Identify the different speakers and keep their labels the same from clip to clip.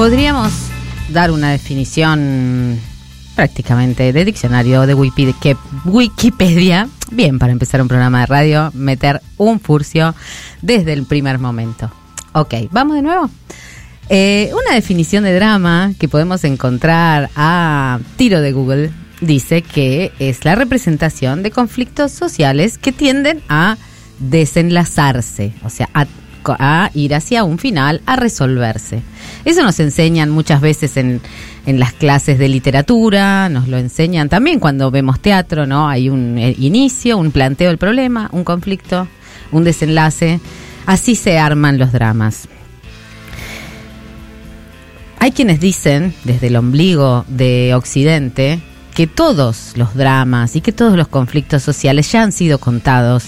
Speaker 1: Podríamos dar una definición prácticamente de diccionario de Wikipedia. Bien, para empezar un programa de radio, meter un furcio desde el primer momento. Ok, vamos de nuevo. Eh, una definición de drama que podemos encontrar a tiro de Google dice que es la representación de conflictos sociales que tienden a desenlazarse, o sea, a, ir hacia un final, a resolverse. Eso nos enseñan muchas veces en, en, las clases de literatura, nos lo enseñan también cuando vemos teatro, ¿no? Hay un eh, inicio, un planteo del problema, un conflicto, un desenlace. Así se arman los dramas. Hay quienes dicen, desde el ombligo de Occidente, que todos los dramas y que todos los conflictos sociales ya han sido contados,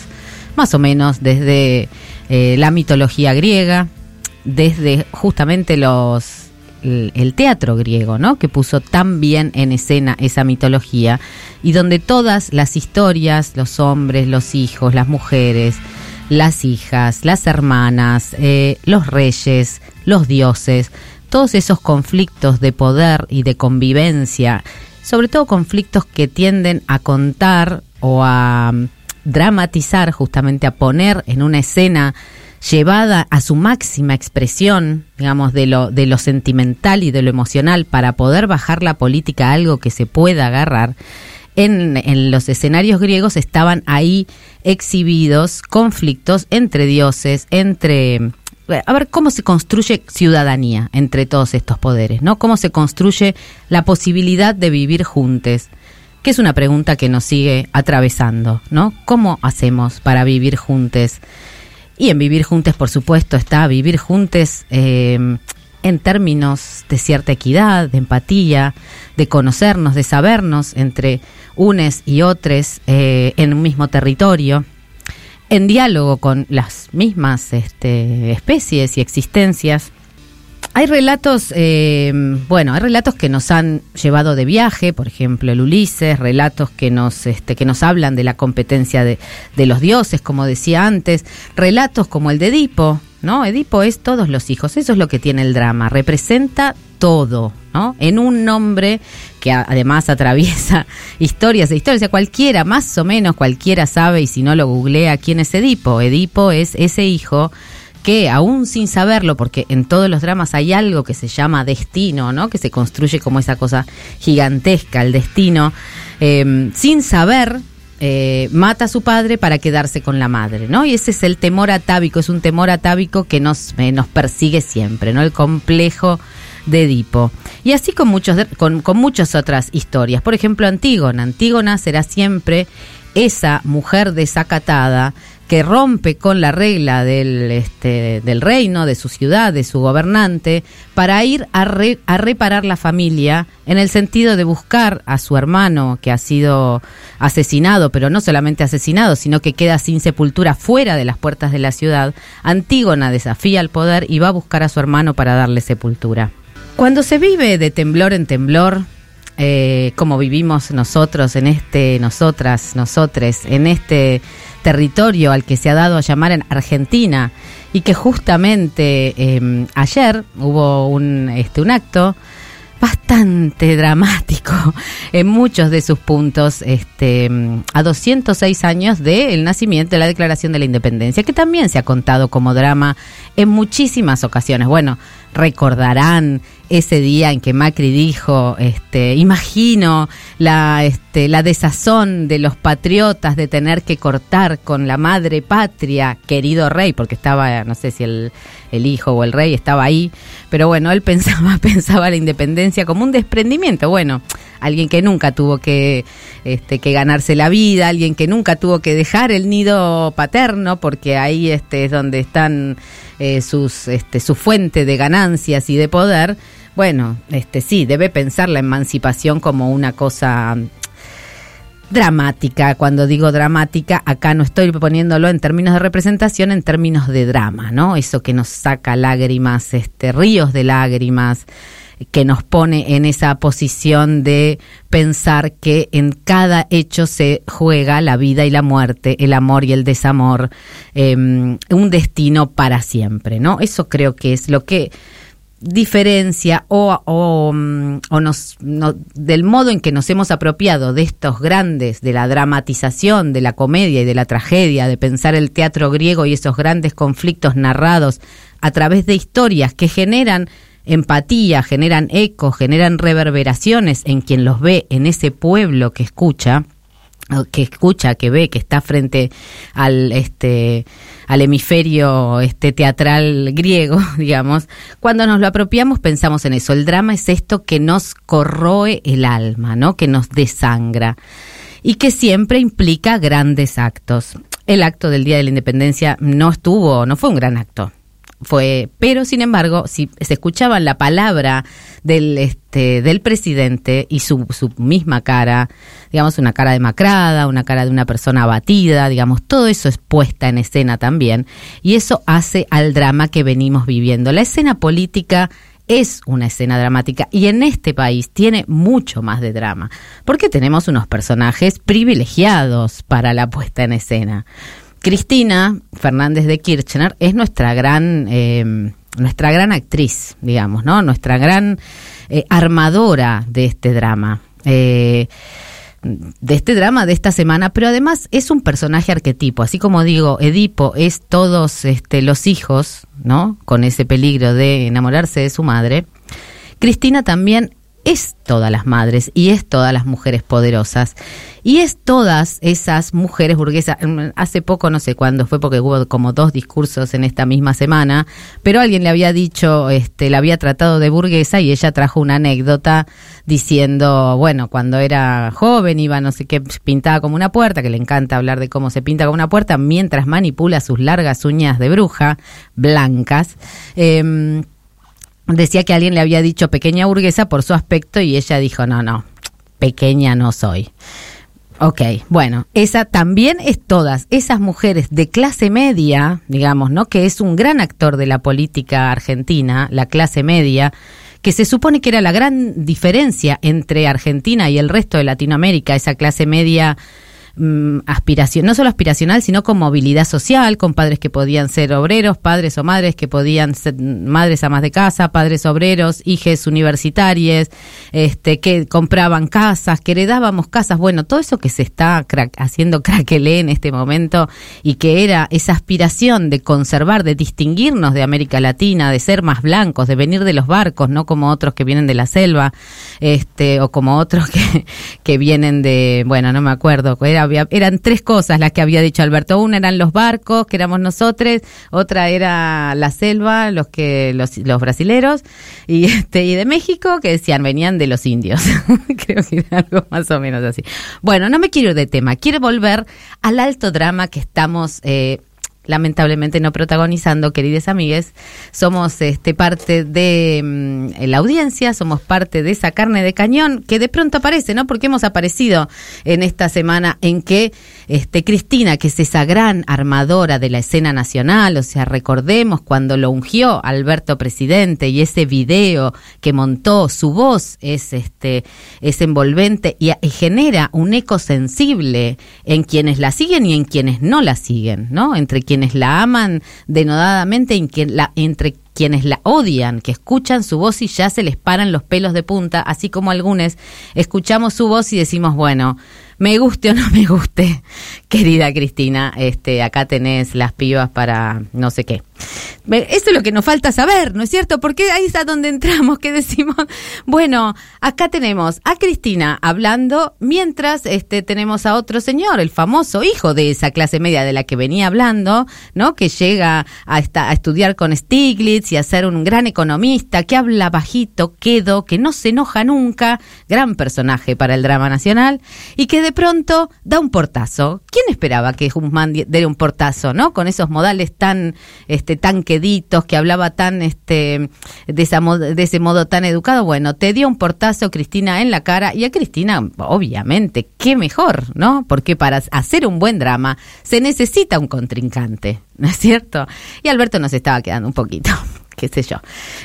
Speaker 1: más o menos desde eh, la mitología griega, desde justamente los el, teatro griego, ¿no? Que puso tan bien en escena esa mitología y donde todas las historias, los hombres, los hijos, las mujeres, las hijas, las hermanas, eh, los reyes, los dioses, todos esos conflictos de poder y de convivencia sobre todo conflictos que tienden a contar o a dramatizar, justamente a poner en una escena llevada a su máxima expresión, digamos, de lo, de lo sentimental y de lo emocional para poder bajar la política a algo que se pueda agarrar, en, en, los escenarios griegos estaban ahí exhibidos conflictos entre dioses, entre a ver cómo se construye ciudadanía entre todos estos poderes, ¿no? Cómo se construye la posibilidad de vivir juntos, que es una pregunta que nos sigue atravesando, ¿no? ¿Cómo hacemos para vivir juntos? Y en vivir juntos, por supuesto, está vivir juntos em, en términos de cierta equidad, de empatía, de conocernos, de sabernos entre unes y otros eh, en un mismo territorio en diálogo con las mismas este, especies y existencias. Hay relatos, eh, bueno, hay relatos que nos han llevado de viaje, por ejemplo el Ulises, relatos que nos, este, que nos hablan de la competencia de, de los dioses, como decía antes, relatos como el de Edipo, ¿no? Edipo es todos los hijos, eso es lo que tiene el drama, representa todo, ¿no? En un nombre que además atraviesa historias e historias, cualquiera, más o menos cualquiera sabe y si no lo googlea quién es Edipo. Edipo es ese hijo que aún sin saberlo, porque en todos los dramas hay algo que se llama destino, ¿no? Que se construye como esa cosa gigantesca, el destino, em, sin saber eh, mata a su padre para quedarse con la madre, ¿no? Y ese es el temor atávico, es un temor atávico que nos, eh, nos persigue siempre, ¿no? El complejo de Edipo. Y así con, muchos, con, con muchas otras historias. Por ejemplo, Antígona. Antígona será siempre esa mujer desacatada que rompe con la regla del, este, del reino, de su ciudad, de su gobernante, para ir a, a reparar la familia en el sentido de buscar a su hermano que ha sido asesinado, pero no solamente asesinado, sino que queda sin sepultura fuera de las puertas de la ciudad. Antígona desafía al poder y va a buscar a su hermano para darle sepultura. Cuando se vive de temblor en temblor, eh, como vivimos nosotros en este, nosotras, nosotres, en este territorio al que se ha dado a llamar en Argentina, y que justamente em, ayer hubo un, este, un acto bastante dramático en muchos de sus puntos, este, a 206 años del nacimiento de la Declaración de la Independencia, que también se ha contado como drama en muchísimas ocasiones. Bueno, recordarán ese día en que Macri dijo, este, imagino la, este, la desazón de los patriotas de tener que cortar con la madre patria, querido rey, porque estaba, no sé si el, el hijo o el rey estaba ahí, pero bueno, él pensaba, pensaba la independencia como un desprendimiento, bueno, alguien que nunca tuvo que, este, que ganarse la vida, alguien que nunca tuvo que dejar el nido paterno, porque ahí este, es donde están eh, sus, este, su fuente de ganancias y de poder, bueno, este sí, debe pensar la emancipación como una cosa dramática. Cuando digo dramática, acá no estoy poniéndolo en términos de representación, en términos de drama, ¿no? Eso que nos saca lágrimas, este, ríos de lágrimas, que nos pone en esa posición de pensar que en cada hecho se juega la vida y la muerte, el amor y el desamor, em, un destino para siempre, ¿no? Eso creo que es lo que diferencia o, o, mm, nos, del modo en que nos hemos apropiado de estos grandes, de la dramatización, de la comedia y de la tragedia, de pensar el teatro griego y esos grandes conflictos narrados a través de historias que generan empatía, generan eco, generan reverberaciones en quien los ve, en ese pueblo que escucha, que escucha, que ve, que está frente al este al hemisferio este teatral griego, digamos, cuando nos lo apropiamos pensamos en eso. El drama es esto que nos corroe el alma, ¿no? Que nos desangra y que siempre implica grandes actos. El acto del Día de la Independencia no estuvo, no fue un gran acto fue, pero sin embargo, si se escuchaba la palabra del este del presidente y su, su misma cara, digamos una cara demacrada, una cara de una persona abatida, digamos, todo eso es puesta en escena también y eso hace al drama que venimos viviendo. La escena política es una escena dramática y en este país tiene mucho más de drama, porque tenemos unos personajes privilegiados para la puesta en escena. Cristina Fernández de Kirchner es nuestra gran, eh, nuestra gran actriz, digamos, ¿no? Nuestra gran eh, armadora de este drama. Eh, de este drama de esta semana, pero además es un personaje arquetipo, así como digo, Edipo es todos este, los hijos, ¿no? Con ese peligro de enamorarse de su madre. Cristina también es todas las madres y es todas las mujeres poderosas y es todas esas mujeres burguesas. Mm, hace poco, no sé cuándo fue, porque hubo como dos discursos en esta misma semana, pero alguien le había dicho, este, la había tratado de burguesa y ella trajo una anécdota diciendo, bueno, cuando era joven iba, no sé qué, pintaba como una puerta, que le encanta hablar de cómo se pinta como una puerta, mientras manipula sus largas uñas de bruja, blancas. Eh, decía que alguien le había dicho pequeña burguesa por su aspecto y ella dijo, no, no, pequeña no soy. Ok, bueno, esa también es todas esas mujeres de clase media, digamos, ¿no? Que es un gran actor de la política argentina, la clase media, que se supone que era la gran diferencia entre Argentina y el resto de Latinoamérica, esa clase media Mm, aspiración, no solo aspiracional, sino con movilidad social, con padres que podían ser obreros, padres o madres que podían ser madres amas de casa, padres obreros, hijes universitarios, este, que compraban casas, que heredábamos casas, bueno, todo eso que se está haciendo craquelé en este momento y que era esa aspiración de conservar, de distinguirnos de América Latina, de ser más blancos, de venir de los barcos, no como otros que vienen de la selva, este, o como otros que, que vienen de, bueno, no me acuerdo, era eran tres cosas las que había dicho Alberto. Una eran los barcos, que éramos nosotros, otra era la selva, los que los, los brasileros, y este y de México, que decían venían de los indios. Creo que era algo más o menos así. Bueno, no me quiero ir de tema, quiero volver al alto drama que estamos eh, lamentablemente no protagonizando, queridas amigues, somos este parte de mm, la audiencia, somos parte de esa carne de cañón que de pronto aparece, ¿no? Porque hemos aparecido en esta semana en que este Cristina, que es esa gran armadora de la escena nacional, o sea, recordemos cuando lo ungió Alberto presidente y ese video que montó, su voz es este es envolvente y, y genera un eco sensible en quienes la siguen y en quienes no la siguen, ¿no? Entre quienes la aman denodadamente y la, entre quienes la odian, que escuchan su voz y ya se les paran los pelos de punta, así como algunos escuchamos su voz y decimos, bueno, me guste o no me guste, querida Cristina, este, acá tenés las pibas para no sé qué. Eso es lo que nos falta saber, ¿no es cierto? Porque ahí está donde entramos, que decimos, bueno, acá tenemos a Cristina hablando, mientras este, tenemos a otro señor, el famoso hijo de esa clase media de la que venía hablando, ¿no? Que llega a, a estudiar con Stiglitz y a ser un gran economista, que habla bajito, quedo, que no se enoja nunca, gran personaje para el drama nacional, y que de pronto da un portazo. ¿Quién esperaba que Guzmán diera un portazo, no? Con esos modales tan, este, tan que hablaba tan, este, de, esa, de ese modo tan educado. Bueno, te dio un portazo Cristina en la cara y a Cristina, obviamente, qué mejor, ¿no? Porque para hacer un buen drama se necesita un contrincante, ¿no es cierto? Y Alberto nos estaba quedando un poquito qué sé yo.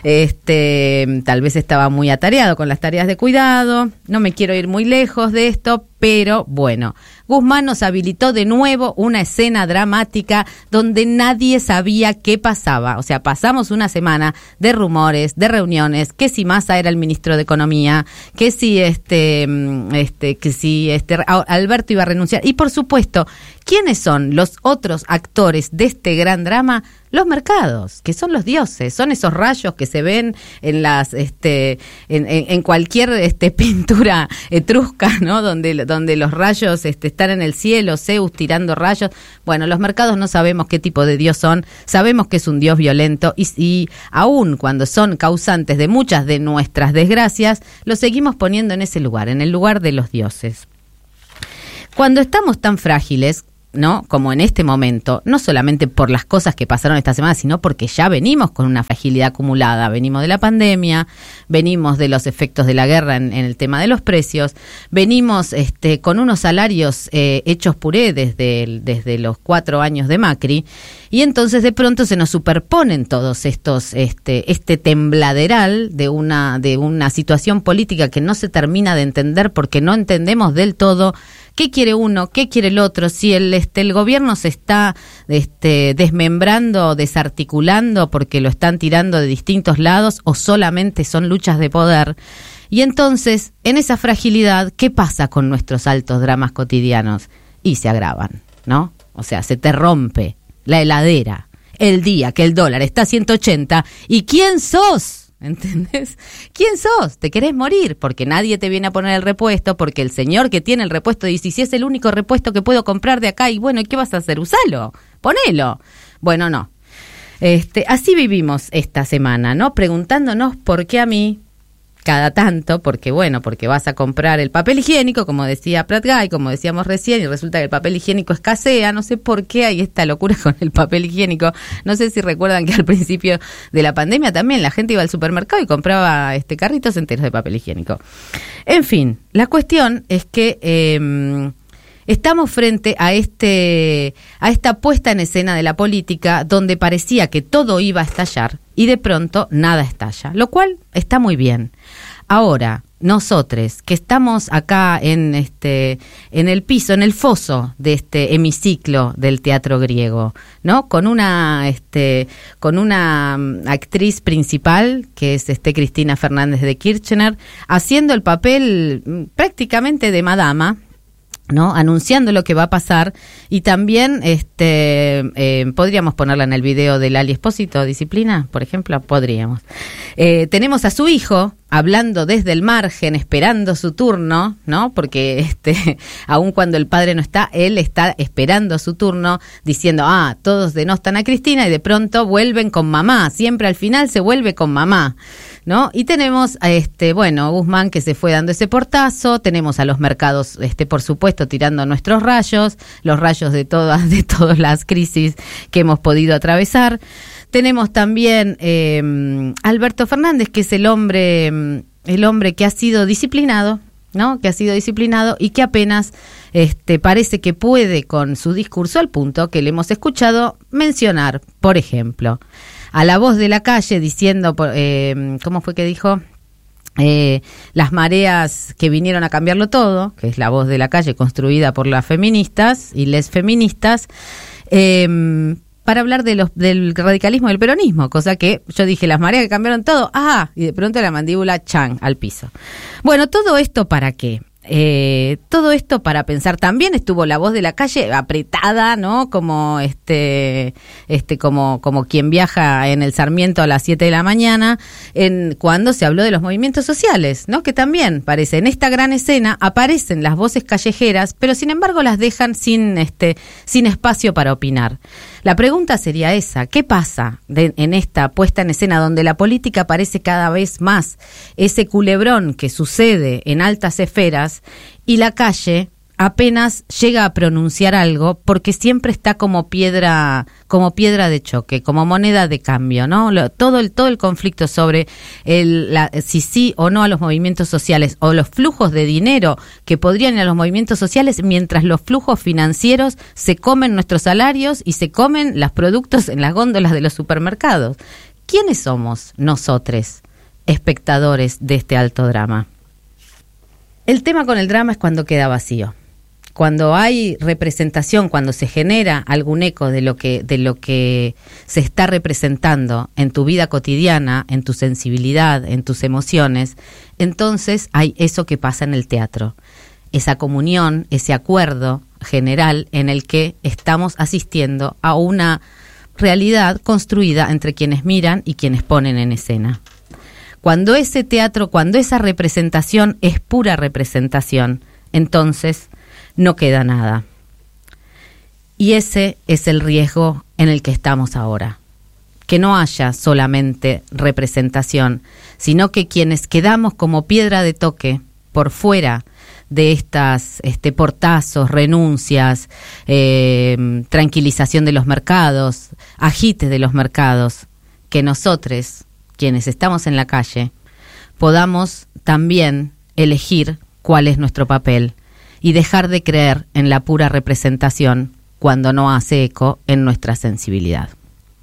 Speaker 1: Este, tal vez estaba muy atareado con las tareas de cuidado, no me quiero ir muy lejos de esto, pero bueno, Guzmán nos habilitó de nuevo una escena dramática donde nadie sabía qué pasaba. O sea, pasamos una semana de rumores, de reuniones, que si Massa era el ministro de Economía, que si este, mm, este, que si este Alberto iba a renunciar. Y por supuesto, ¿quiénes son los otros actores de este gran drama? los mercados, que son los dioses, son esos rayos que se ven en las, este, en, cualquier este, pintura etrusca, ¿no? Donde, donde los rayos este, están en el cielo, Zeus tirando rayos. Bueno, los mercados no sabemos qué tipo de dios son, sabemos que es un dios violento y, y aún cuando son causantes de muchas de nuestras desgracias, los seguimos poniendo en ese lugar, en el lugar de los dioses. Cuando estamos tan frágiles, ¿no? Como en este momento, no solamente por las cosas que pasaron esta semana, sino porque ya venimos con una fragilidad acumulada. Venimos de la pandemia, venimos de los efectos de la guerra en, el tema de los precios, venimos este, con unos salarios eh, hechos puré desde, desde los cuatro años de Macri, y entonces de pronto se nos superponen todos estos, este, este tembladeral de una, de una situación política que no se termina de entender porque no entendemos del todo qué quiere uno, qué quiere el otro, si el, este, el gobierno se está este, desmembrando, desarticulando porque lo están tirando de distintos lados o solamente son luchas de poder. Y entonces, en esa fragilidad, ¿qué pasa con nuestros altos dramas cotidianos? Y se agravan, ¿no? O sea, se te rompe la heladera el día que el dólar está a 180 y quién sos ¿Entendés? ¿Quién sos? ¿Te querés morir? Porque nadie te viene a poner el repuesto, porque el señor que tiene el repuesto dice, si es el único repuesto que puedo comprar de acá, y bueno, ¿qué vas a hacer? Usalo, ponelo. Bueno, no. Este, así vivimos esta semana, ¿no? Preguntándonos por qué a mí, cada tanto, porque bueno, porque vas a comprar el papel higiénico, como decía Pratt Guy, como decíamos recién, y resulta que el papel higiénico escasea, no sé por qué hay esta locura con el papel higiénico. No sé si recuerdan que al principio de la pandemia también la gente iba al supermercado y compraba este carritos enteros de papel higiénico. En fin, la cuestión es que eh, estamos frente a este a esta puesta en escena de la política donde parecía que todo iba a estallar y de pronto nada estalla, lo cual está muy bien. Ahora, nosotros que estamos acá en este en el piso, en el foso de este hemiciclo del teatro griego, ¿no? Con una este con una mm, actriz principal que es este Cristina Fernández de Kirchner haciendo el papel mm, prácticamente de madama, ¿no? anunciando lo que va a pasar y también este eh, podríamos ponerla en el video del Ali Espósito Disciplina, por ejemplo, podríamos. Eh, tenemos a su hijo hablando desde el margen, esperando su turno, ¿no? Porque este, aun cuando el padre no está, él está esperando su turno, diciendo, ah, todos denostan a Cristina y de pronto vuelven con mamá, siempre al final se vuelve con mamá. ¿no? Y tenemos a este, bueno, Guzmán que se fue dando ese portazo, tenemos a los mercados, este, por supuesto, tirando nuestros rayos, los rayos de todas, de todas las crisis que hemos podido atravesar. Tenemos también eh, Alberto Fernández, que es el hombre, mm, el hombre que ha sido disciplinado, ¿no? Que ha sido disciplinado y que apenas este, parece que puede con su discurso al punto que le hemos escuchado mencionar, por ejemplo, a la voz de la calle diciendo, eh, ¿cómo fue que dijo? Eh, las mareas que vinieron a cambiarlo todo, que es la voz de la calle construida por las feministas y les feministas, eh, para hablar de los, del radicalismo y del peronismo, cosa que yo dije, las mareas que cambiaron todo, ah, y de pronto la mandíbula chan al piso. Bueno, todo esto para qué? Eh, todo esto para pensar también estuvo la voz de la calle apretada no como este este como como quien viaja en el Sarmiento a las 7 de la mañana en cuando se habló de los movimientos sociales no que también parece en esta gran escena aparecen las voces callejeras pero sin embargo las dejan sin este sin espacio para opinar la pregunta sería esa, ¿qué pasa en esta puesta en escena donde la política parece cada vez más ese culebrón que sucede en altas esferas y la calle apenas llega a pronunciar algo porque siempre está como piedra como piedra de choque como moneda de cambio no todo el todo el conflicto sobre el la, si sí o no a los movimientos sociales o los flujos de dinero que podrían ir a los movimientos sociales mientras los flujos financieros se comen nuestros salarios y se comen los productos en las góndolas de los supermercados. Quiénes somos nosotros espectadores de este alto drama el tema con el drama es cuando queda vacío cuando hay representación, cuando se genera algún eco de lo que de lo que se está representando en tu vida cotidiana, en tu sensibilidad, en tus emociones, entonces hay eso que pasa en el teatro. Esa comunión, ese acuerdo general en el que estamos asistiendo a una realidad construida entre quienes miran y quienes ponen en escena. Cuando ese teatro, cuando esa representación es pura representación, entonces no queda nada. Y ese es el riesgo en el que estamos ahora. Que no haya solamente representación, sino que quienes quedamos como piedra de toque por fuera de estas este, portazos, renuncias, eh, tranquilización de los mercados, agites de los mercados, que nosotros, quienes estamos en la calle, podamos también elegir cuál es nuestro papel y dejar de creer en la pura representación cuando no hace eco en nuestra sensibilidad.